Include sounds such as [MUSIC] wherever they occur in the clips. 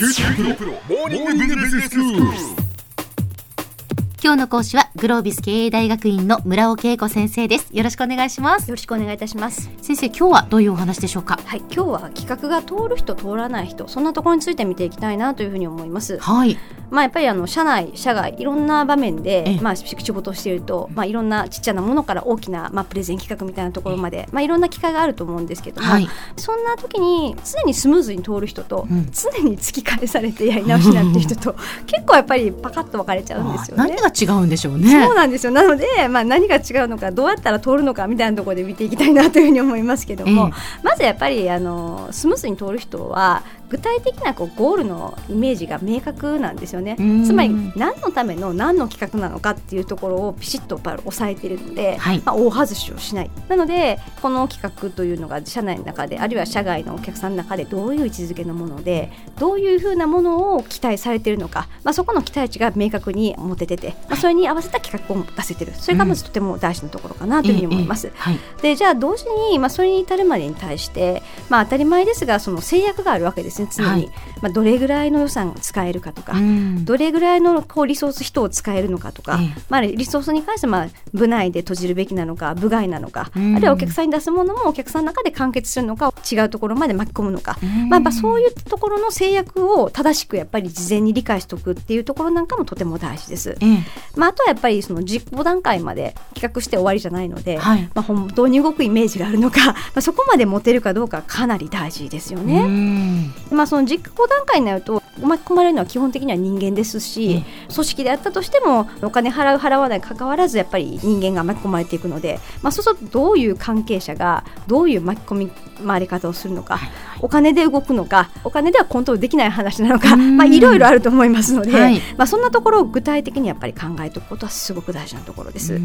九州大学モーニングビジネススクール。今日の講師はグロービス経営大学院の村尾恵子先生ですよろしくお願いしますよろしくお願いいたします。先生今日はどういうお話でしょうか？はい、今日は企画が通る人通らない人、そんなところについて見ていきたいなというふうに思います。はいまあやっぱりあの社内、社外いろんな場面えでえまあ仕事をしていると、まあいろんなちっちゃなものから大きなまあプレゼン企画みたいなところまで、まあいろんな機会があると思うんですけども、はい。そんな時に常にスムーズに通る人と、うん。常に突き返されてやり直しになってる人と [LAUGHS] 結構やっぱりパカッと分かれちゃうんですよね。何が違うんでしょうね。そうなんですよ。なので、まあ、何が違うのかどうやったら通るのかみたいなところで見ていきたいなというふうに思いますけども、ええ。まずやっぱりあのスムーズに通る人は具体的なこうゴールのイメージが明確なんですよね。うん。つまり何のための何の企画なのかっていうところをピシッと押さえているので、はい。まあ、大外しをしない。なのでこの企画というのが社内の中であるいは社外のお客さんの中でどういう位置づけのものでどういうふうなものを期待されているのか、まあ、そこの期待値が明確に持ててて、まあ、それに合わせた企画を出せてる。それがまずとても大事なところかなというふうに思います。ええはい。でじゃあ同時に、まあ、それに至るまでに対して、まあ、当たり前ですがその制約があるわけですね常に、はい。まあ、どれぐらいの予算が使えるかとか、うん。どれぐらいのこうリソース人を使えるのかとか、ええ。まあ、リソースに関しては、まあ、部内で閉じるべきなのか部外なのか、うん。あるいはお客さんに出すものもお客さんの中で完結するのか違うところまで巻き込むのか、うん。まあ、やっぱそういうところの制約を正しくやっぱり事前に理解しておくっていうところなんかもとても大事です。ええ。まあ、あとはやっぱりその実行段階まで企画して終わりじゃないので、はい。まあ、本当に動くイメージがあるのか、[LAUGHS] まあ、そこまで持てるかどうかはかなり大事ですようね。んまあ、その実行段階になると巻き込まれるのは基本的には人間ですし、組織であったとしてもお金払う払わないかかわらずやっぱり人間が巻き込まれていくので、まあ、そうするとどういう関係者がどういう巻き込み回り方をするのか、お金で動くのかお金ではコントロールできない話なのか、いろいろあると思いますので、はい。まあ、そんなところを具体的にやっぱり考えておくことはすごく大事なところです。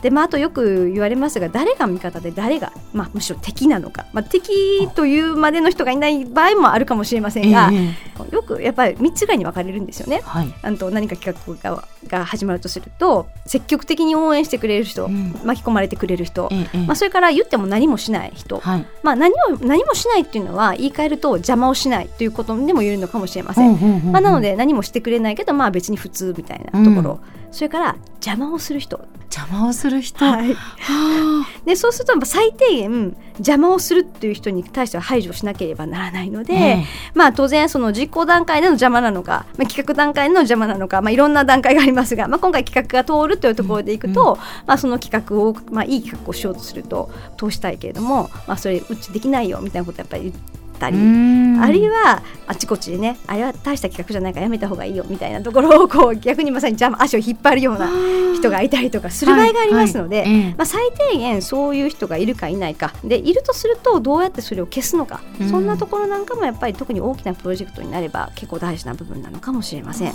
うんでまあ、あとよく言われますが誰が味方で誰が、まあ、むしろ敵なのか、まあ、敵というまでの人がいない場合もあるかもしれませんが、ええよくやっぱり3つぐらいに分かれるんですよね。はい。あと何か企画がが始まるとすると積極的に応援してくれる人、うん。巻き込まれてくれる人、えまあ、それから言っても何もしない人、はい。まあ、何を何もしないっていうのは言い換えると邪魔をしないということでも言えるのかもしれません。まあ、なので何もしてくれないけどまあ別に普通みたいなところ、それから邪魔をする人、邪魔をする人。はい、はでそうするとやっぱ最低限邪魔をするっていう人に対しては排除しなければならないので、あええ。まあ当然その実行段階での邪魔なのか、まあ、企画段階での邪魔なのか、まあ、いろんな段階がありますが、まあ、今回企画が通るというところでいくと、まあ、その企画を、まあ、いい企画をしようとすると通したいけれども、まあ、それうちできないよみたいなことやっぱり言ったり。うん。あるいはあちこちでねあれは大した企画じゃないからやめた方がいいよみたいなところをこう [LAUGHS] 逆にまさに邪魔足を引っ張るような人がいたりとかする場合がありますので、はい。はいええ。まあ、最低限そういう人がいるかいないか。でいるとするとどうやってそれを消すのか、うん。そんなところなんかもやっぱり特に大きなプロジェクトになれば結構大事な部分なのかもしれません。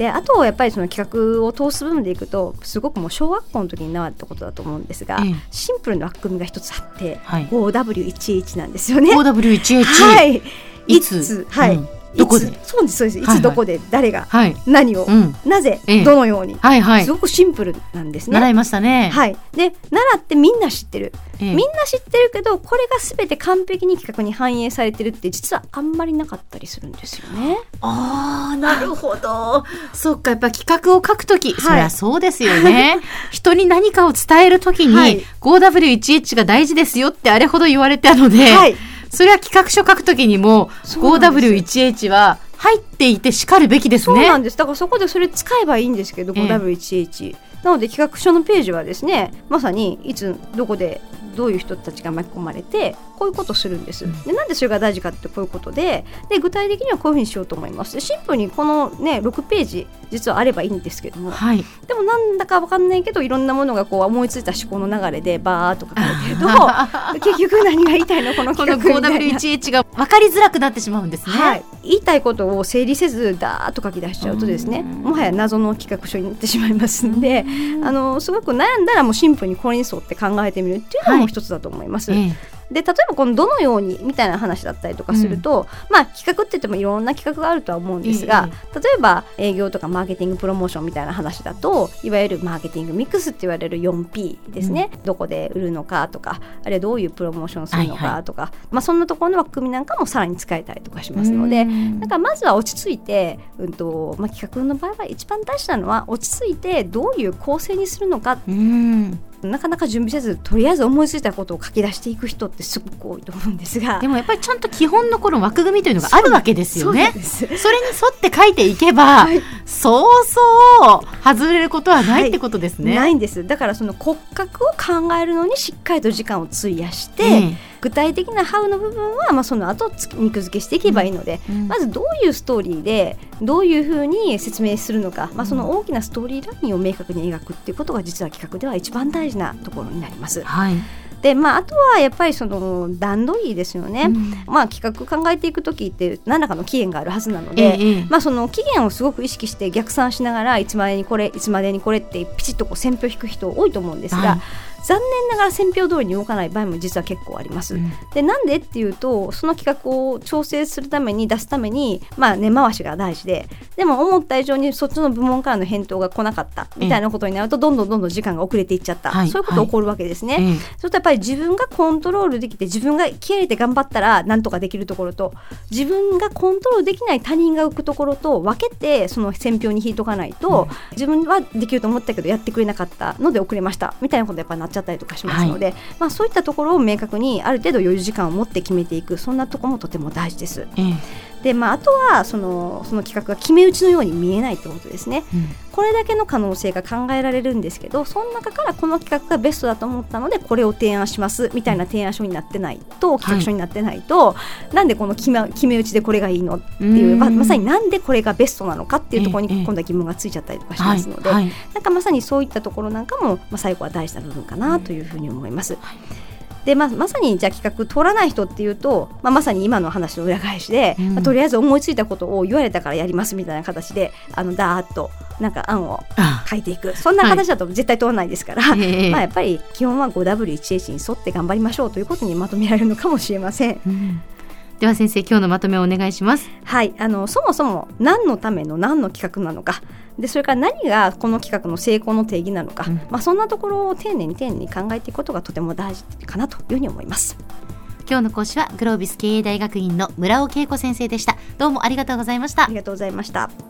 であとやっぱりその企画を通す部分でいくとすごくもう小学校の時に習ったことだと思うんですが、ええ。シンプルな枠組みが一つあって、はい。5W11 なんですよね。5W11 はい、いつ？はい、うんどこで？そうですそうです。いつどこで？誰が？はい。何を、うん。なぜ、ええ。どのように、はいはい。すごくシンプルなんですね。習いましたね。はい、で習ってみんな知ってる、ええ。みんな知ってるけどこれが全て完璧に企画に反映されてるって実はあんまりなかったりするんですよね。ああなるほど。そっかやっぱ企画を書くとき、はい。そりゃそうですよね。[LAUGHS] 人に何かを伝えるときに、はい。5W11 が大事ですよってあれほど言われたので、はいそれは企画書書くときにもそうなんです 5W1H は入っていてしかるべきですそうねなんです。だからそこでそれ使えばいいんですけど、ええ 5W1H なので企画書のページはですねまさにいつどこでどういう人たちが巻き込まれてこういうことをするんです。でなんでそれが大事かってこういうことでで具体的にはこういうふうにしようと思います。でシンプルにこのね6ページ実はあればいいんですけどもはいでもなんだかわかんないけどいろんなものがこう思いついた思考の流れでバーっと書かれてると [LAUGHS] 結局何が言いたいのこのこの企画みたいな。5W1H が分かりづらくなってしまうんですね。はい、言いたいことを整理せずダーッと書き出しちゃうとですねうんもはや謎の企画書になってしまいますんであのすごく悩んだらもうシンプルにこれに沿って考えてみるっていうのも一つだと思います。ええ。で例えばこのどのようにみたいな話だったりとかすると、まあ企画って言ってもいろんな企画があるとは思うんですが、例えば営業とかマーケティングプロモーションみたいな話だといわゆるマーケティングミックスって言われる 4P ですね、どこで売るのかとかあるいはどういうプロモーションするのかとか、まあ、そんなところの枠組みなんかもさらに使えたりとかしますので、だからまずは落ち着いて、うんとまあ、企画の場合は一番大事なのは落ち着いてどういう構成にするのかうんなかなか準備せずとりあえず思いついたことを書き出していく人ってすごく多いと思うんですが。でもやっぱりちゃんと基本のこの枠組みというのがあるわけですよね。それに沿って書いていけば、[LAUGHS] はい。そうそう外れることはないってことですね、ないんです。だからその骨格を考えるのにしっかりと時間を費やして、ええ具体的なハウの部分は、まあ、その後つ肉付けしていけばいいので、うんまずどういうストーリーでどういうふうに説明するのか、まあ、その大きなストーリーラインを明確に描くっていうことが実は企画では一番大事なところになります。はい、で、まあ、あとはやっぱりその段取りですよね。うん。まあ、企画考えていく時って何らかの期限があるはずなので、ええまあ、その期限をすごく意識して逆算しながらいつまでにこれいつまでにこれってピチッとこう線票引く人多いと思うんですが、はい残念ながら線票通りに動かない場合も実は結構あります。うん。でなんでっていうとその企画を調整するために出すために、まあ、根回しが大事ででも思った以上にそっちの部門からの返答が来なかったみたいなことになるとどんどんどんどん時間が遅れていっちゃった、はいそういうこと起こるわけですね。ええ。それとやっぱり自分がコントロールできて自分が気合い入れて頑張ったらなんとかできるところと自分がコントロールできない他人が浮くところと分けてその選票に引いとかないと、自分はできると思ったけどやってくれなかったので遅れました。みたいなことやっぱなっちゃったりとかしますので、まあ、そういったところを明確にある程度余裕時間を持って決めていくそんなところもとても大事です。ええでまあ、あとはそのその企画が決め打ちのように見えないってことですね。うん。これだけの可能性が考えられるんですけどその中からこの企画がベストだと思ったのでこれを提案しますみたいな提案書になってないと企画書になってないと、なんでこの決め決め打ちでこれがいいの？っていうままさになんでこれがベストなのかっていうところええ。に今度は疑問がついちゃったりとかしはいますので、はいなんかまさにそういったところなんかも、まあ、最後は大事な部分かなというふうに思います。でまあ、まさにじゃあ企画通らない人っていうと、まあ、まさに今の話の裏返しで、うん。まあとりあえず思いついたことを言われたからやりますみたいな形であのダーッとなんか案をあ書いていく。そんな形だと絶対通らないですから、ええ。まあ、やっぱり基本は 5W1H に沿って頑張りましょうということにまとめられるのかもしれません。うん。では先生今日のまとめをお願いします。はい、あのそもそも何のための何の企画なのかでそれから何がこの企画の成功の定義なのか、うんまあ、そんなところを丁寧に丁寧に考えていくことがとても大事かなというふうに思います。今日の講師はグロービス経営大学院の村尾恵子先生でしたどうもありがとうございましたありがとうございました。